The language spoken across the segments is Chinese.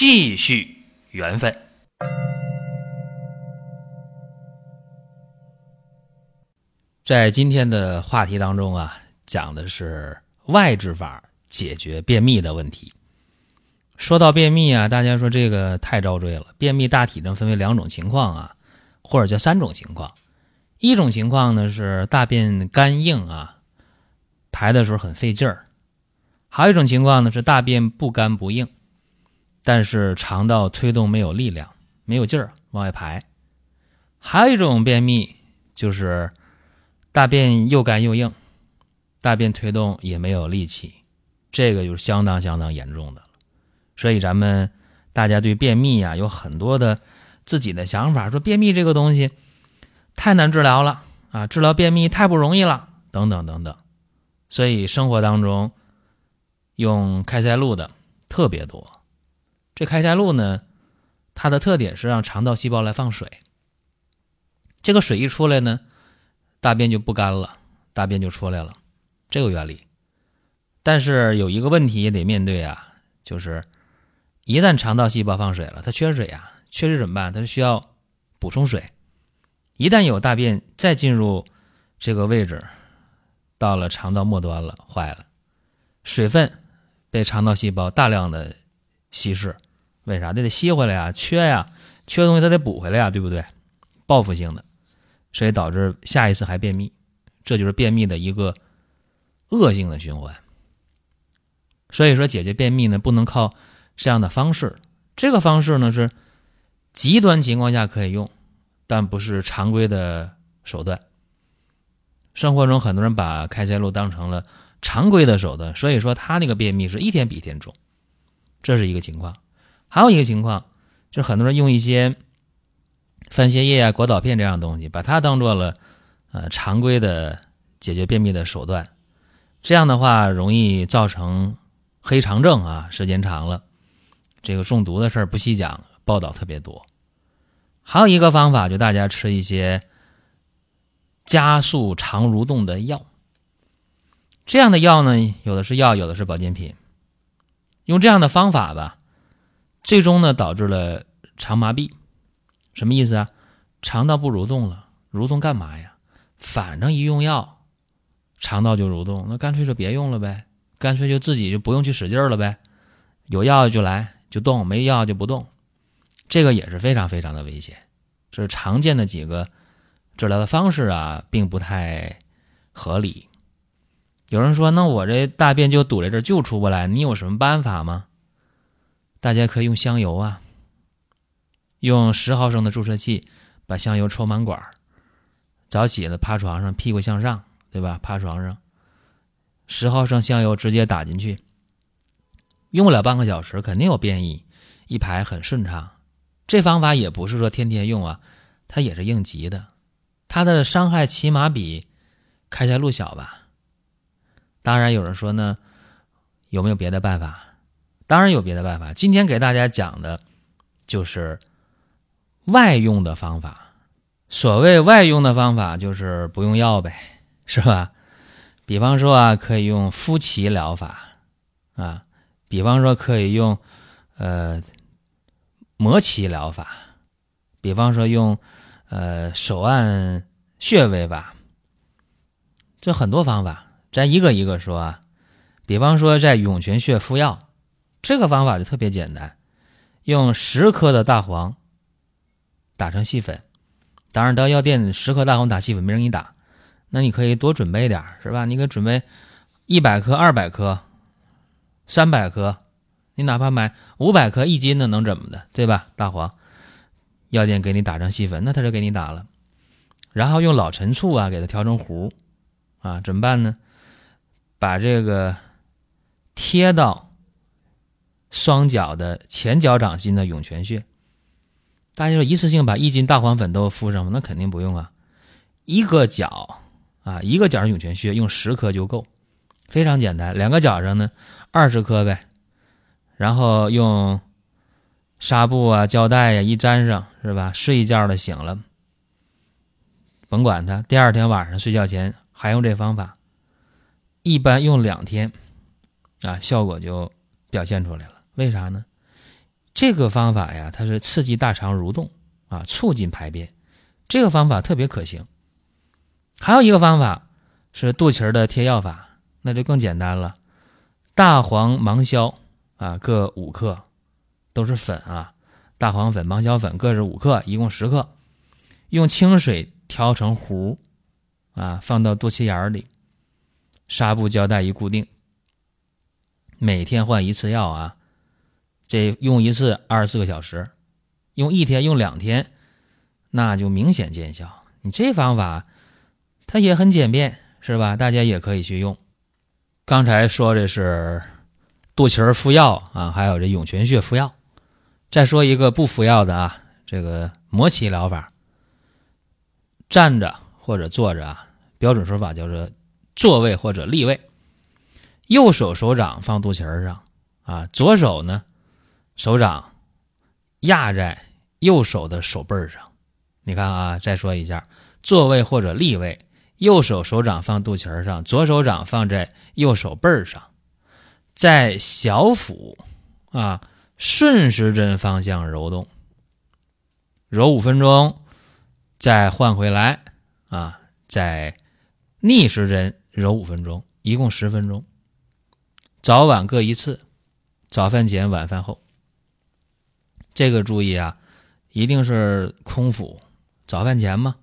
继续缘分。在今天的话题当中啊，讲的是外治法解决便秘的问题。说到便秘啊，大家说这个太遭罪了。便秘大体上分为两种情况啊，或者叫三种情况。一种情况呢是大便干硬啊，排的时候很费劲儿；还有一种情况呢是大便不干不硬，但是肠道推动没有力量，没有劲儿往外排。还有一种便秘就是大便又干又硬，大便推动也没有力气，这个就是相当相当严重的。所以咱们大家对便秘啊有很多的自己的想法，说便秘这个东西。太难治疗了啊！治疗便秘太不容易了，等等等等。所以生活当中用开塞露的特别多。这开塞露呢，它的特点是让肠道细胞来放水。这个水一出来呢，大便就不干了，大便就出来了，这个原理。但是有一个问题也得面对啊，就是一旦肠道细胞放水了，它缺水啊，缺水怎么办？它需要补充水。一旦有大便再进入这个位置，到了肠道末端了，坏了，水分被肠道细胞大量的稀释，为啥？它得吸回来呀，缺呀，缺东西它得补回来呀，对不对？报复性的，所以导致下一次还便秘，这就是便秘的一个恶性的循环。所以说，解决便秘呢，不能靠这样的方式，这个方式呢是极端情况下可以用。但不是常规的手段。生活中很多人把开塞露当成了常规的手段，所以说他那个便秘是一天比一天重，这是一个情况。还有一个情况，就是很多人用一些番泻叶啊、果导片这样东西，把它当做了呃常规的解决便秘的手段，这样的话容易造成黑肠症啊，时间长了，这个中毒的事儿不细讲，报道特别多。还有一个方法，就大家吃一些加速肠蠕动的药。这样的药呢，有的是药，有的是保健品。用这样的方法吧，最终呢导致了肠麻痹。什么意思啊？肠道不蠕动了，蠕动干嘛呀？反正一用药，肠道就蠕动，那干脆就别用了呗，干脆就自己就不用去使劲了呗。有药就来就动，没药就不动。这个也是非常非常的危险，这是常见的几个治疗的方式啊，并不太合理。有人说：“那我这大便就堵在这儿，就出不来，你有什么办法吗？”大家可以用香油啊，用十毫升的注射器把香油抽满管，早起的趴床上，屁股向上，对吧？趴床上，十毫升香油直接打进去，用不了半个小时，肯定有便意，一排很顺畅。这方法也不是说天天用啊，它也是应急的，它的伤害起码比开塞露小吧。当然有人说呢，有没有别的办法？当然有别的办法。今天给大家讲的，就是外用的方法。所谓外用的方法，就是不用药呗，是吧？比方说啊，可以用夫妻疗法啊，比方说可以用呃。摩奇疗法，比方说用，呃，手按穴位吧，这很多方法，咱一个一个说啊。比方说在涌泉穴敷药，这个方法就特别简单，用十颗的大黄打成细粉。当然到药店十颗大黄打细粉没人给你打，那你可以多准备点是吧？你可以准备一百克、二百克、三百克。你哪怕买五百克一斤的，能怎么的，对吧？大黄，药店给你打成细粉，那他就给你打了。然后用老陈醋啊，给它调成糊，啊，怎么办呢？把这个贴到双脚的前脚掌心的涌泉穴。大家说一次性把一斤大黄粉都敷上吗？那肯定不用啊，一个脚啊，一个脚上涌泉穴用十颗就够，非常简单。两个脚上呢，二十颗呗，然后用纱布啊、胶带呀一粘上，是吧？睡一觉了醒了，甭管它。第二天晚上睡觉前还用这方法，一般用两天，啊，效果就表现出来了。为啥呢？这个方法呀，它是刺激大肠蠕动啊，促进排便，这个方法特别可行。还有一个方法是肚脐儿的贴药法，那就更简单了。大黄、芒硝啊，各五克，都是粉啊。大黄粉、芒硝粉各是五克，一共十克，用清水调成糊啊，放到肚脐眼里，纱布胶带一固定，每天换一次药啊。这用一次二十四个小时，用一天用两天，那就明显见效。你这方法，它也很简便，是吧？大家也可以去用。刚才说的是肚脐儿敷药啊，还有这涌泉穴敷药。再说一个不服药的啊，这个摩奇疗法，站着或者坐着啊，标准说法叫做坐位或者立位，右手手掌放肚脐儿上啊，左手呢。手掌压在右手的手背上，你看啊，再说一下，坐位或者立位，右手手掌放肚脐上，左手掌放在右手背上，在小腹啊顺时针方向揉动，揉五分钟，再换回来啊，再逆时针揉五分钟，一共十分钟，早晚各一次，早饭前，晚饭后。这个注意啊，一定是空腹，早饭前嘛，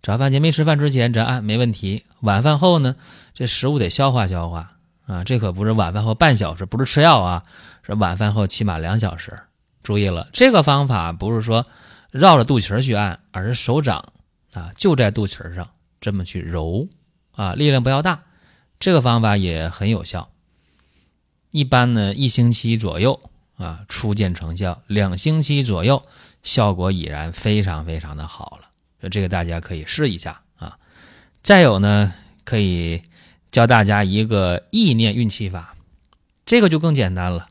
早饭前没吃饭之前咱按没问题。晚饭后呢，这食物得消化消化啊，这可不是晚饭后半小时，不是吃药啊，是晚饭后起码两小时。注意了，这个方法不是说绕着肚脐去按，而是手掌啊就在肚脐上这么去揉啊，力量不要大。这个方法也很有效，一般呢一星期左右。啊，初见成效，两星期左右，效果已然非常非常的好了。说这个大家可以试一下啊。再有呢，可以教大家一个意念运气法，这个就更简单了。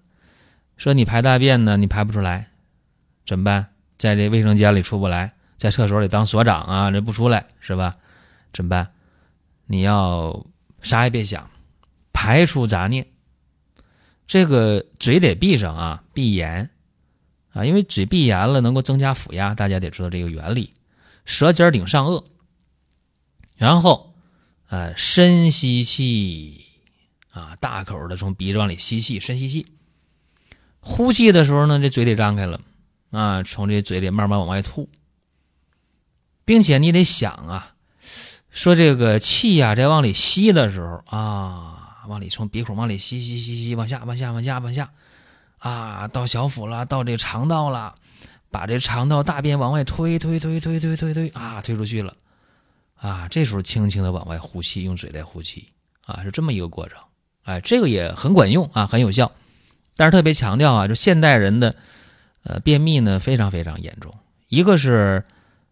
说你排大便呢，你排不出来，怎么办？在这卫生间里出不来，在厕所里当所长啊，这不出来是吧？怎么办？你要啥也别想，排除杂念。这个嘴得闭上啊，闭严啊，因为嘴闭严了能够增加腹压，大家得知道这个原理。舌尖顶上颚，然后呃深吸气啊，大口的从鼻子往里吸气，深吸气。呼气的时候呢，这嘴得张开了啊，从这嘴里慢慢往外吐，并且你得想啊，说这个气呀在往里吸的时候啊。往里从鼻孔往里吸吸吸吸，往下往下往下往下，啊，到小腹了，到这肠道了，把这肠道大便往外推推推推推推推啊，推出去了，啊，这时候轻轻的往外呼气，用嘴在呼气，啊，是这么一个过程，哎，这个也很管用啊，很有效，但是特别强调啊，就现代人的呃便秘呢非常非常严重，一个是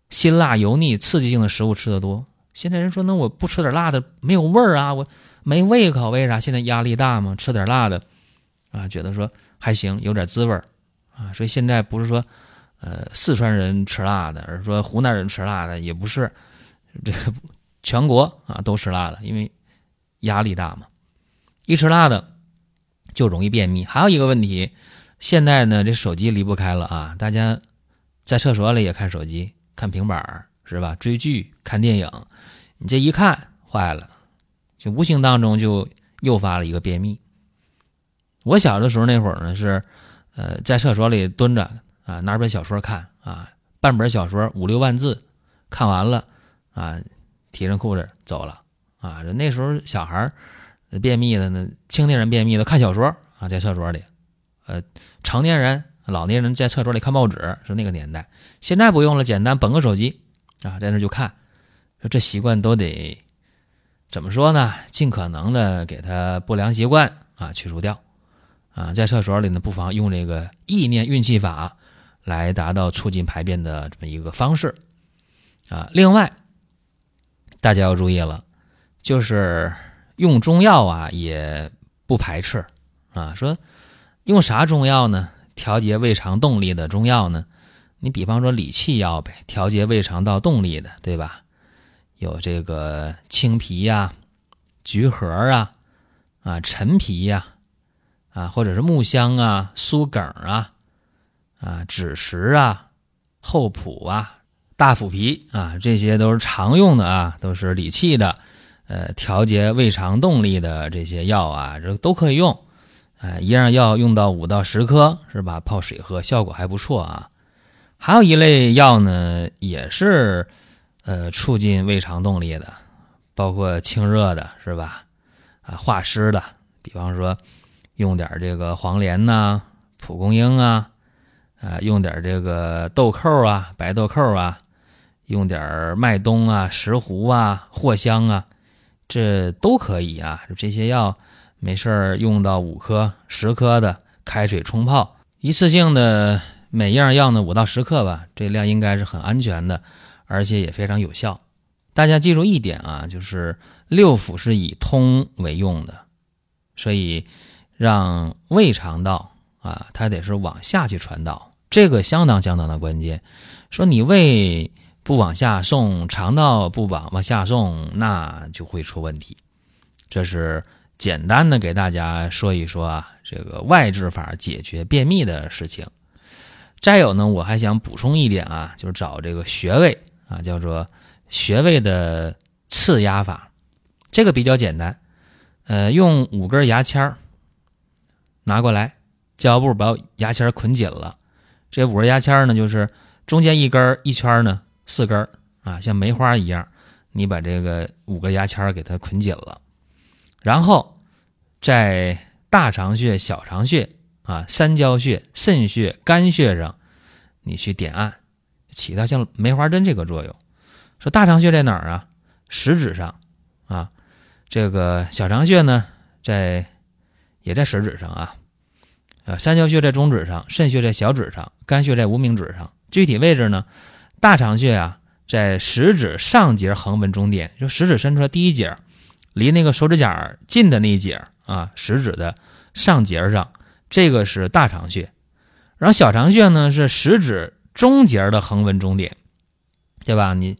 辛辣油腻刺激性的食物吃的多，现在人说那我不吃点辣的没有味儿啊，我。没胃口，为啥？现在压力大嘛，吃点辣的，啊，觉得说还行，有点滋味儿，啊，所以现在不是说，呃，四川人吃辣的，而是说湖南人吃辣的，也不是，这个全国啊都吃辣的，因为压力大嘛，一吃辣的就容易便秘。还有一个问题，现在呢这手机离不开了啊，大家在厕所里也看手机、看平板是吧？追剧、看电影，你这一看坏了。就无形当中就诱发了一个便秘。我小的时候那会儿呢是，呃，在厕所里蹲着啊，拿本小说看啊，半本小说五六万字，看完了啊，提上裤子走了啊。那时候小孩儿便秘的呢，青年人便秘的看小说啊，在厕所里，呃，成年人、老年人在厕所里看报纸是那个年代。现在不用了，简单捧个手机啊，在那就看，这习惯都得。怎么说呢？尽可能的给他不良习惯啊去除掉，啊，在厕所里呢，不妨用这个意念运气法来达到促进排便的这么一个方式啊。另外，大家要注意了，就是用中药啊，也不排斥啊。说用啥中药呢？调节胃肠动力的中药呢？你比方说理气药呗，调节胃肠道动力的，对吧？有这个青皮呀、橘核啊、啊陈皮呀。啊，或者是木香啊、苏梗啊、啊枳实啊、厚朴啊、大腐皮啊，这些都是常用的啊，都是理气的，呃，调节胃肠动力的这些药啊，这都可以用。哎，一样药用到五到十颗，是吧？泡水喝，效果还不错啊。还有一类药呢，也是呃促进胃肠动力的，包括清热的，是吧？啊，化湿的，比方说。用点这个黄连呐、蒲公英啊，啊，用点这个豆蔻啊、白豆蔻啊，用点麦冬啊、石斛啊、藿香啊，这都可以啊。这些药没事用到五颗、十颗的，开水冲泡，一次性的每样药呢五到十克吧，这量应该是很安全的，而且也非常有效。大家记住一点啊，就是六腑是以通为用的，所以。让胃肠道啊，它得是往下去传导，这个相当相当的关键。说你胃不往下送，肠道不往往下送，那就会出问题。这是简单的给大家说一说啊，这个外治法解决便秘的事情。再有呢，我还想补充一点啊，就是找这个穴位啊，叫做穴位的刺压法，这个比较简单。呃，用五根牙签儿。拿过来，胶布把牙签捆紧了。这五根牙签呢，就是中间一根一圈呢四根啊，像梅花一样。你把这个五根牙签给它捆紧了，然后在大肠穴、小肠穴啊、三焦穴、肾穴、肝穴上，你去点按，起到像梅花针这个作用。说大肠穴在哪儿啊？食指上啊。这个小肠穴呢，在。也在食指上啊，呃，三焦穴在中指上，肾穴在小指上，肝穴在无名指上。具体位置呢，大肠穴啊，在食指上节横纹中点，就食指伸出来第一节，离那个手指甲近的那一节啊，食指的上节上，这个是大肠穴。然后小肠穴呢，是食指中节的横纹中点，对吧？你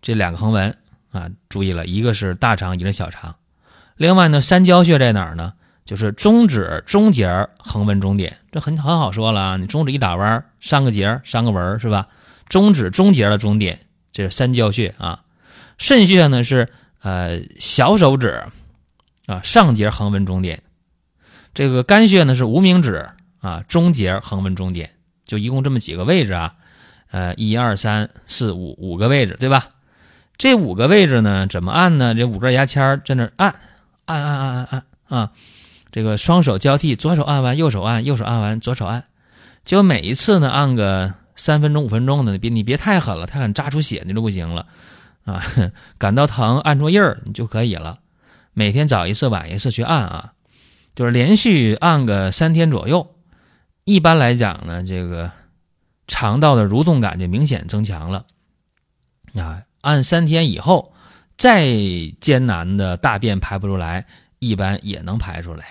这两个横纹啊，注意了，一个是大肠，一个是小肠。另外呢，三焦穴在哪儿呢？就是中指中节横纹中点，这很很好说了啊！你中指一打弯，上个节上个纹是吧？中指中节的中点，这是三焦穴啊。肾穴呢是呃小手指啊上节横纹中点，这个肝穴呢是无名指啊中节横纹中点，就一共这么几个位置啊。呃，一二三四五五个位置对吧？这五个位置呢怎么按呢？这五根牙签在那按按按按按按啊。这个双手交替，左手按完，右手按，右手按完，左手按，就每一次呢按个三分钟、五分钟的，别你别太狠了，太狠扎出血那就不行了啊！感到疼按出印儿你就可以了。每天早一次晚一次去按啊，就是连续按个三天左右。一般来讲呢，这个肠道的蠕动感就明显增强了啊。按三天以后，再艰难的大便排不出来，一般也能排出来。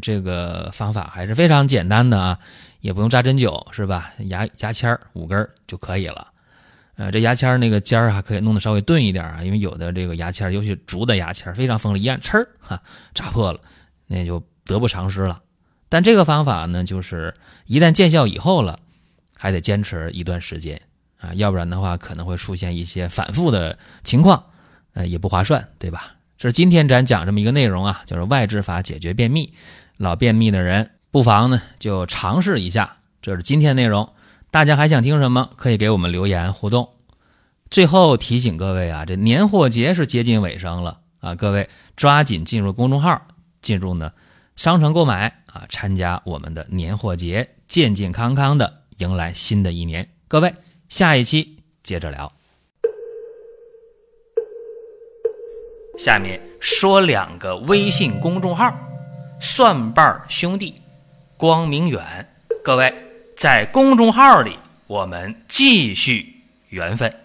这个方法还是非常简单的啊，也不用扎针灸，是吧？牙牙签儿五根就可以了。呃，这牙签儿那个尖儿还可以弄得稍微钝一点啊，因为有的这个牙签儿，尤其竹的牙签儿非常锋利，一按，呲儿哈扎破了，那就得不偿失了。但这个方法呢，就是一旦见效以后了，还得坚持一段时间啊，要不然的话可能会出现一些反复的情况，呃，也不划算，对吧？这是今天咱讲这么一个内容啊，就是外治法解决便秘。老便秘的人，不妨呢就尝试一下。这是今天内容，大家还想听什么？可以给我们留言互动。最后提醒各位啊，这年货节是接近尾声了啊，各位抓紧进入公众号，进入呢商城购买啊，参加我们的年货节，健健康康的迎来新的一年。各位，下一期接着聊。下面说两个微信公众号。蒜瓣兄弟，光明远。各位在公众号里，我们继续缘分。